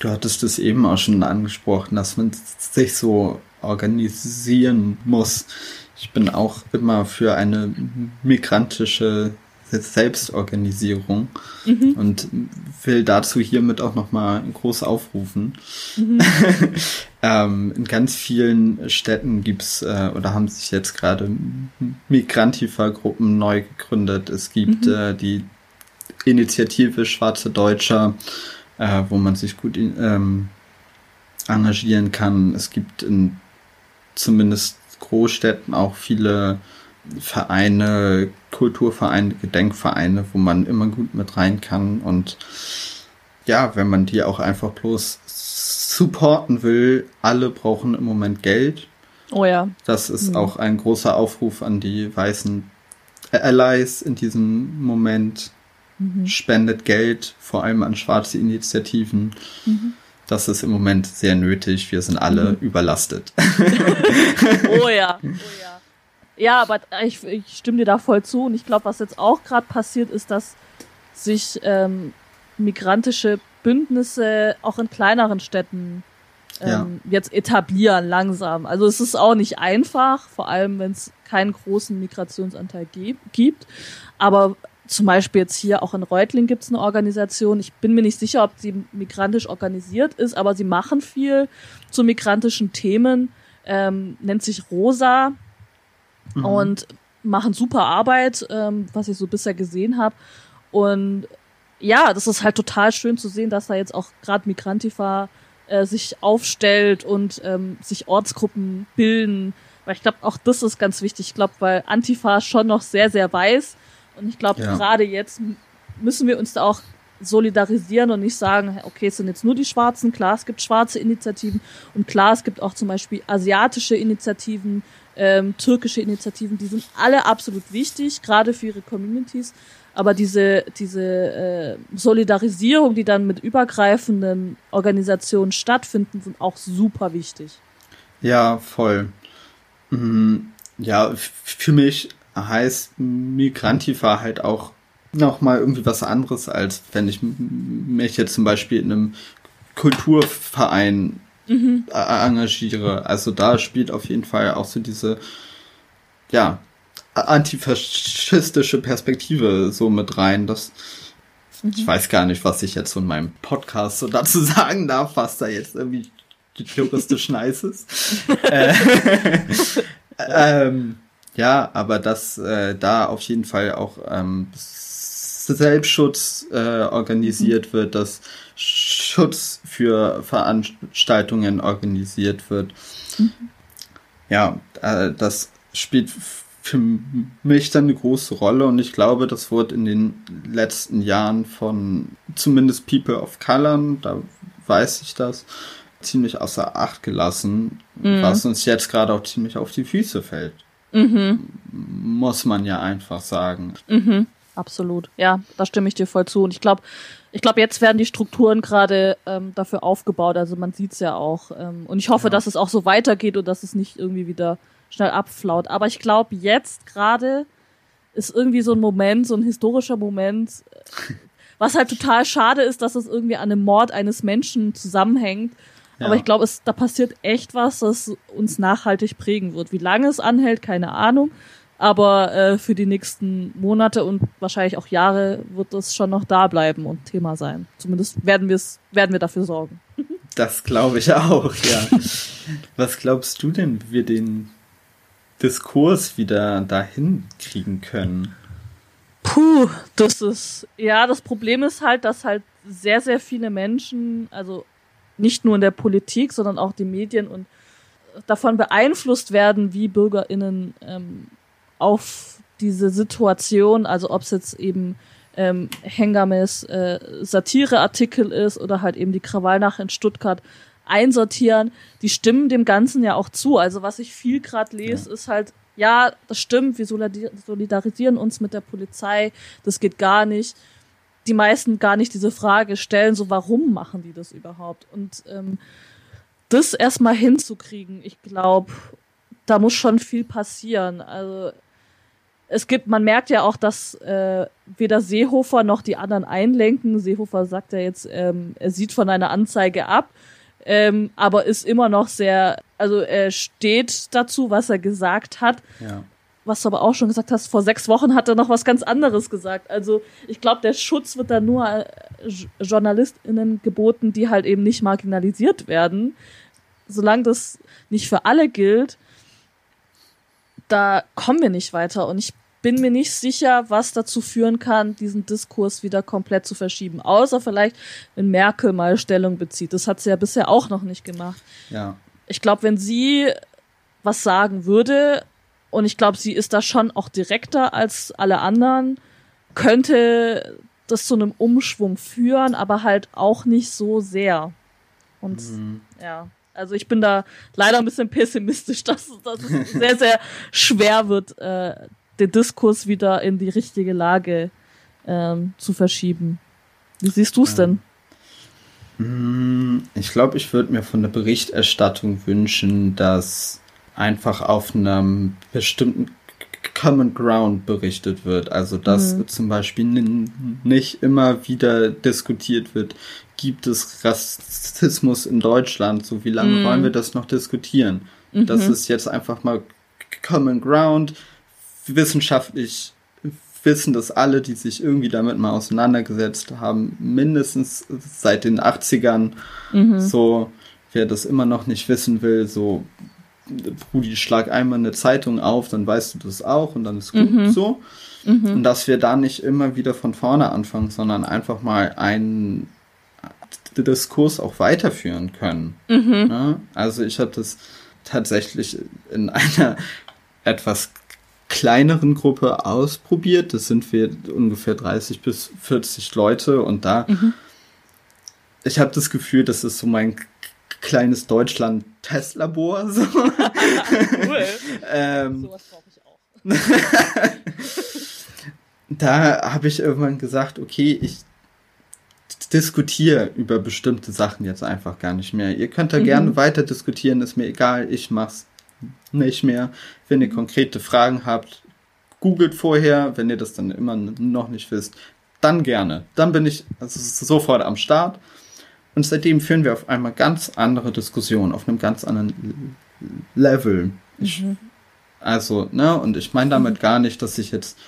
Du hattest es eben auch schon angesprochen, dass man sich so organisieren muss. Ich bin auch immer für eine migrantische Selbstorganisierung mhm. und will dazu hiermit auch nochmal groß aufrufen. Mhm. ähm, in ganz vielen Städten gibt's äh, oder haben sich jetzt gerade Migrantifa-Gruppen neu gegründet. Es gibt mhm. äh, die Initiative Schwarze Deutscher, äh, wo man sich gut ähm, engagieren kann. Es gibt in zumindest Großstädten auch viele Vereine, Kulturvereine, Gedenkvereine, wo man immer gut mit rein kann und ja, wenn man die auch einfach bloß supporten will, alle brauchen im Moment Geld. Oh ja. Das ist mhm. auch ein großer Aufruf an die weißen Allies in diesem Moment. Mhm. Spendet Geld, vor allem an schwarze Initiativen. Mhm. Das ist im Moment sehr nötig. Wir sind alle mhm. überlastet. oh ja. Oh ja. Ja, aber ich, ich stimme dir da voll zu. Und ich glaube, was jetzt auch gerade passiert, ist, dass sich ähm, migrantische Bündnisse auch in kleineren Städten ähm, ja. jetzt etablieren langsam. Also es ist auch nicht einfach, vor allem wenn es keinen großen Migrationsanteil gibt. Aber zum Beispiel jetzt hier auch in Reutling gibt es eine Organisation. Ich bin mir nicht sicher, ob sie migrantisch organisiert ist, aber sie machen viel zu migrantischen Themen. Ähm, nennt sich Rosa mhm. und machen super Arbeit, ähm, was ich so bisher gesehen habe. Und ja, das ist halt total schön zu sehen, dass da jetzt auch gerade Migrantifa äh, sich aufstellt und ähm, sich Ortsgruppen bilden. Weil ich glaube, auch das ist ganz wichtig. Ich glaube, weil Antifa schon noch sehr, sehr weiß. Und ich glaube, ja. gerade jetzt müssen wir uns da auch solidarisieren und nicht sagen, okay, es sind jetzt nur die Schwarzen. Klar, es gibt schwarze Initiativen und klar, es gibt auch zum Beispiel asiatische Initiativen, ähm, türkische Initiativen, die sind alle absolut wichtig, gerade für ihre Communities. Aber diese, diese äh, Solidarisierung, die dann mit übergreifenden Organisationen stattfinden, sind auch super wichtig. Ja, voll. Mhm. Ja, für mich heißt Migrantifa halt auch nochmal irgendwie was anderes, als wenn ich mich jetzt zum Beispiel in einem Kulturverein mhm. engagiere. Also da spielt auf jeden Fall auch so diese, ja, antifaschistische Perspektive so mit rein. Das, mhm. ich weiß gar nicht, was ich jetzt so in meinem Podcast so dazu sagen darf, was da jetzt irgendwie juristisch nice ist. äh, ähm, ja, aber dass äh, da auf jeden Fall auch ähm, Selbstschutz äh, organisiert mhm. wird, dass Schutz für Veranstaltungen organisiert wird. Mhm. Ja, äh, das spielt für mich dann eine große Rolle und ich glaube, das wurde in den letzten Jahren von zumindest People of Color, da weiß ich das, ziemlich außer Acht gelassen, mhm. was uns jetzt gerade auch ziemlich auf die Füße fällt. Mhm. Muss man ja einfach sagen. Mhm. Absolut. Ja, da stimme ich dir voll zu. Und ich glaube, ich glaube, jetzt werden die Strukturen gerade ähm, dafür aufgebaut. Also man sieht's ja auch. Ähm, und ich hoffe, ja. dass es auch so weitergeht und dass es nicht irgendwie wieder schnell abflaut. Aber ich glaube, jetzt gerade ist irgendwie so ein Moment, so ein historischer Moment, äh, was halt total schade ist, dass es irgendwie an dem Mord eines Menschen zusammenhängt. Ja. Aber ich glaube, es da passiert echt was, das uns nachhaltig prägen wird. Wie lange es anhält, keine Ahnung. Aber äh, für die nächsten Monate und wahrscheinlich auch Jahre wird es schon noch da bleiben und Thema sein. Zumindest werden wir es, werden wir dafür sorgen. Das glaube ich auch, ja. Was glaubst du denn, wie wir den Diskurs wieder dahin kriegen können? Puh, das ist, ja, das Problem ist halt, dass halt sehr, sehr viele Menschen, also nicht nur in der Politik, sondern auch die Medien und davon beeinflusst werden, wie BürgerInnen ähm, auf diese Situation, also ob es jetzt eben ähm, Hengames äh, Satireartikel ist oder halt eben die Krawallnacht in Stuttgart einsortieren, die stimmen dem Ganzen ja auch zu. Also was ich viel gerade lese, ja. ist halt, ja, das stimmt, wir solidarisieren uns mit der Polizei, das geht gar nicht. Die meisten gar nicht diese Frage stellen, so warum machen die das überhaupt? Und ähm, das erstmal hinzukriegen, ich glaube, da muss schon viel passieren. Also es gibt, man merkt ja auch, dass äh, weder Seehofer noch die anderen einlenken. Seehofer sagt ja jetzt, ähm, er sieht von einer Anzeige ab, ähm, aber ist immer noch sehr, also er steht dazu, was er gesagt hat. Ja. Was du aber auch schon gesagt hast, vor sechs Wochen hat er noch was ganz anderes gesagt. Also ich glaube, der Schutz wird dann nur äh, JournalistInnen geboten, die halt eben nicht marginalisiert werden. Solange das nicht für alle gilt, da kommen wir nicht weiter. Und ich bin mir nicht sicher, was dazu führen kann, diesen Diskurs wieder komplett zu verschieben. Außer vielleicht, wenn Merkel mal Stellung bezieht. Das hat sie ja bisher auch noch nicht gemacht. Ja. Ich glaube, wenn sie was sagen würde, und ich glaube, sie ist da schon auch direkter als alle anderen, könnte das zu einem Umschwung führen, aber halt auch nicht so sehr. Und mhm. ja. Also ich bin da leider ein bisschen pessimistisch, dass, dass es sehr, sehr schwer wird, äh, den Diskurs wieder in die richtige Lage ähm, zu verschieben. Wie siehst du es denn? Hm, ich glaube, ich würde mir von der Berichterstattung wünschen, dass einfach auf einem bestimmten Common Ground berichtet wird. Also dass mhm. zum Beispiel nicht immer wieder diskutiert wird, gibt es Rassismus in Deutschland? So wie lange mhm. wollen wir das noch diskutieren? Mhm. Das ist jetzt einfach mal Common Ground. Wissenschaftlich wissen das alle, die sich irgendwie damit mal auseinandergesetzt haben, mindestens seit den 80ern. Mhm. So, wer das immer noch nicht wissen will, so Brudi, schlag einmal eine Zeitung auf, dann weißt du das auch und dann ist gut mhm. so. Mhm. Und dass wir da nicht immer wieder von vorne anfangen, sondern einfach mal einen Diskurs auch weiterführen können. Mhm. Ja? Also ich habe das tatsächlich in einer etwas kleineren Gruppe ausprobiert. Das sind wir ungefähr 30 bis 40 Leute und da mhm. ich habe das Gefühl, das ist so mein kleines Deutschland-Testlabor. So. cool. ähm, Sowas brauche ich auch. da habe ich irgendwann gesagt, okay, ich diskutiere über bestimmte Sachen jetzt einfach gar nicht mehr. Ihr könnt da mhm. gerne weiter diskutieren, ist mir egal, ich mach's nicht mehr. Wenn ihr konkrete Fragen habt, googelt vorher, wenn ihr das dann immer noch nicht wisst, dann gerne. Dann bin ich also sofort am Start. Und seitdem führen wir auf einmal ganz andere Diskussionen, auf einem ganz anderen Level. Ich, mhm. Also, ne, und ich meine damit gar nicht, dass ich jetzt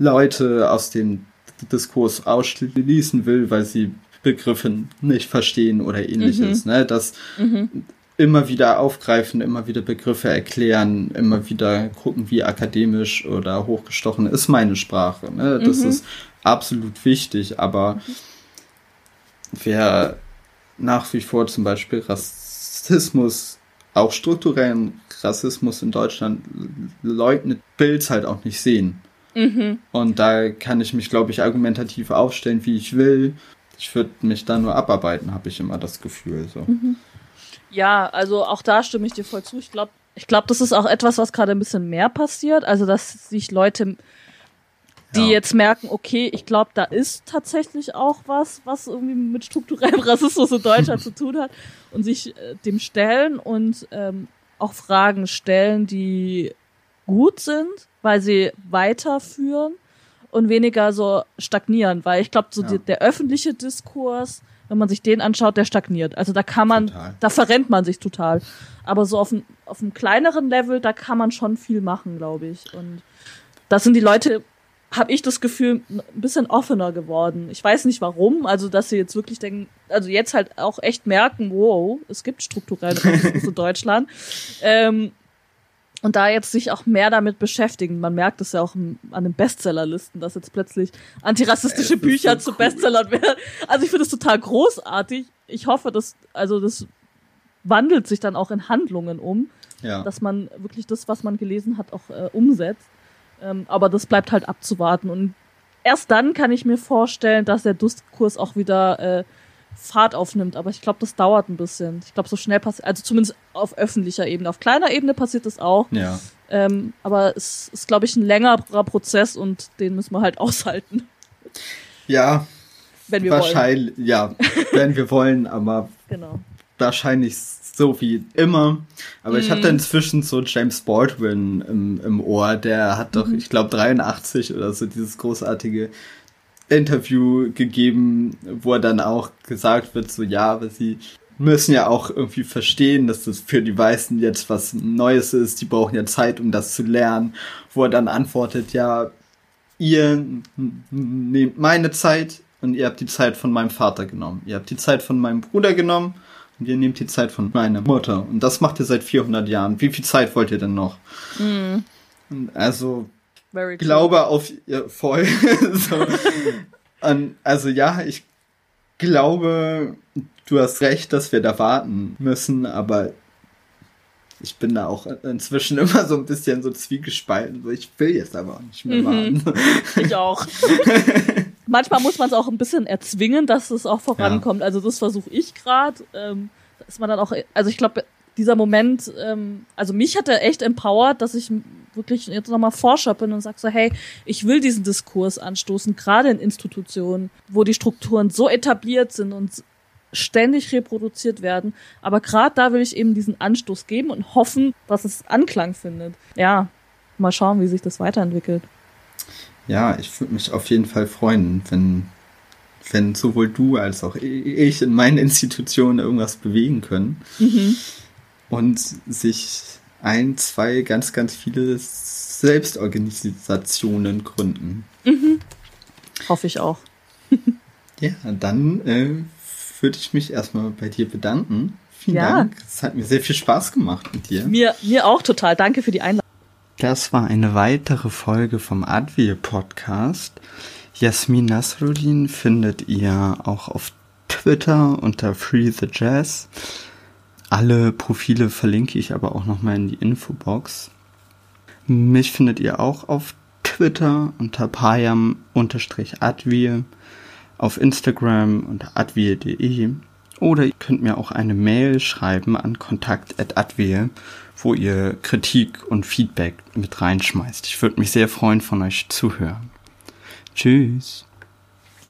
Leute aus dem Diskurs ausschließen will, weil sie Begriffe nicht verstehen oder ähnliches. Mhm. Ne? Das mhm. immer wieder aufgreifen, immer wieder Begriffe erklären, immer wieder gucken, wie akademisch oder hochgestochen ist meine Sprache. Ne? Das mhm. ist absolut wichtig, aber mhm. Wer nach wie vor zum Beispiel Rassismus, auch strukturellen Rassismus in Deutschland leugnet, Bilds halt auch nicht sehen. Mhm. Und da kann ich mich, glaube ich, argumentativ aufstellen, wie ich will. Ich würde mich da nur abarbeiten, habe ich immer das Gefühl. So. Mhm. Ja, also auch da stimme ich dir voll zu. Ich glaube, ich glaube, das ist auch etwas, was gerade ein bisschen mehr passiert. Also, dass sich Leute, die ja. jetzt merken, okay, ich glaube, da ist tatsächlich auch was, was irgendwie mit strukturellem Rassismus in Deutschland zu tun hat und sich äh, dem stellen und ähm, auch Fragen stellen, die gut sind weil sie weiterführen und weniger so stagnieren, weil ich glaube, so ja. die, der öffentliche Diskurs, wenn man sich den anschaut, der stagniert. Also da kann man, total. da verrennt man sich total. Aber so auf, ein, auf einem kleineren Level, da kann man schon viel machen, glaube ich. Und da sind die Leute, habe ich das Gefühl, ein bisschen offener geworden. Ich weiß nicht warum, also dass sie jetzt wirklich denken, also jetzt halt auch echt merken, wow, es gibt strukturelle Rassismus in Deutschland. Ähm, und da jetzt sich auch mehr damit beschäftigen. Man merkt es ja auch an den Bestsellerlisten, dass jetzt plötzlich antirassistische Bücher so zu cool. Bestsellern werden. Also ich finde es total großartig. Ich hoffe, dass, also das wandelt sich dann auch in Handlungen um, ja. dass man wirklich das, was man gelesen hat, auch äh, umsetzt. Ähm, aber das bleibt halt abzuwarten. Und erst dann kann ich mir vorstellen, dass der Diskurs auch wieder äh, Fahrt aufnimmt. Aber ich glaube, das dauert ein bisschen. Ich glaube, so schnell passiert, also zumindest auf öffentlicher Ebene. Auf kleiner Ebene passiert das auch. Ja. Ähm, aber es ist, glaube ich, ein längerer Prozess und den müssen wir halt aushalten. Ja. Wenn wir wahrscheinlich, wollen. Ja, wenn wir wollen, aber genau. wahrscheinlich so wie immer. Aber mm. ich habe da inzwischen so James Baldwin im, im Ohr, der hat doch, mm. ich glaube, 83 oder so dieses großartige Interview gegeben, wo er dann auch gesagt wird, so ja, aber sie müssen ja auch irgendwie verstehen, dass das für die Weißen jetzt was Neues ist, die brauchen ja Zeit, um das zu lernen, wo er dann antwortet, ja, ihr nehmt meine Zeit und ihr habt die Zeit von meinem Vater genommen, ihr habt die Zeit von meinem Bruder genommen und ihr nehmt die Zeit von meiner Mutter und das macht ihr seit 400 Jahren. Wie viel Zeit wollt ihr denn noch? Mhm. Also Very glaube true. auf ihr voll. so. Und, also ja, ich glaube, du hast recht, dass wir da warten müssen, aber ich bin da auch inzwischen immer so ein bisschen so zwiegespalten. So, ich will jetzt aber auch nicht mehr mhm. warten. Ich auch. Manchmal muss man es auch ein bisschen erzwingen, dass es auch vorankommt. Ja. Also das versuche ich gerade. Ähm, dass man dann auch, also ich glaube, dieser Moment, ähm, also mich hat er echt empowert, dass ich wirklich jetzt nochmal Forscher bin und sag so, hey, ich will diesen Diskurs anstoßen, gerade in Institutionen, wo die Strukturen so etabliert sind und ständig reproduziert werden. Aber gerade da will ich eben diesen Anstoß geben und hoffen, dass es Anklang findet. Ja, mal schauen, wie sich das weiterentwickelt. Ja, ich würde mich auf jeden Fall freuen, wenn, wenn sowohl du als auch ich in meinen Institutionen irgendwas bewegen können. Mhm. Und sich ein, zwei, ganz, ganz viele Selbstorganisationen gründen. Mhm. Hoffe ich auch. ja, dann äh, würde ich mich erstmal bei dir bedanken. Vielen ja. Dank. Es hat mir sehr viel Spaß gemacht mit dir. Mir, mir auch total. Danke für die Einladung. Das war eine weitere Folge vom Advil Podcast. Jasmin Nasruddin findet ihr auch auf Twitter unter Free the Jazz. Alle Profile verlinke ich aber auch nochmal in die Infobox. Mich findet ihr auch auf Twitter unter payam-advil, auf Instagram unter advil.de oder ihr könnt mir auch eine Mail schreiben an kontakt.advil, wo ihr Kritik und Feedback mit reinschmeißt. Ich würde mich sehr freuen, von euch zu hören. Tschüss.